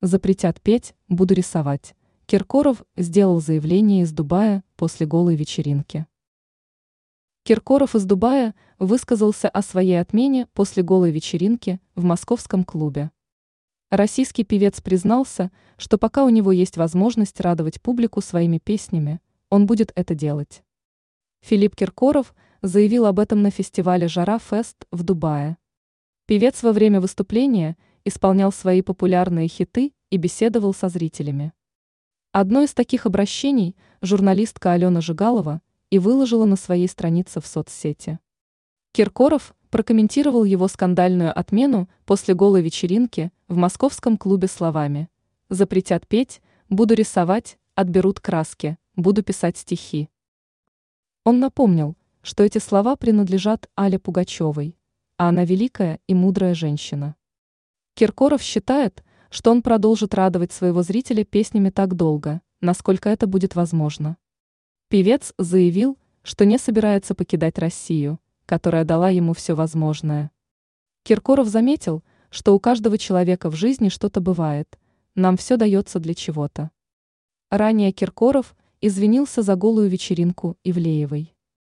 Запретят петь, буду рисовать. Киркоров сделал заявление из Дубая после голой вечеринки. Киркоров из Дубая высказался о своей отмене после голой вечеринки в московском клубе. Российский певец признался, что пока у него есть возможность радовать публику своими песнями, он будет это делать. Филипп Киркоров заявил об этом на фестивале «Жара Фест» в Дубае. Певец во время выступления исполнял свои популярные хиты и беседовал со зрителями. Одно из таких обращений журналистка Алена Жигалова и выложила на своей странице в соцсети. Киркоров прокомментировал его скандальную отмену после голой вечеринки в московском клубе словами «Запретят петь, буду рисовать, отберут краски, буду писать стихи». Он напомнил, что эти слова принадлежат Але Пугачевой, а она великая и мудрая женщина. Киркоров считает, что он продолжит радовать своего зрителя песнями так долго, насколько это будет возможно. Певец заявил, что не собирается покидать Россию, которая дала ему все возможное. Киркоров заметил, что у каждого человека в жизни что-то бывает, нам все дается для чего-то. Ранее Киркоров извинился за голую вечеринку Ивлеевой.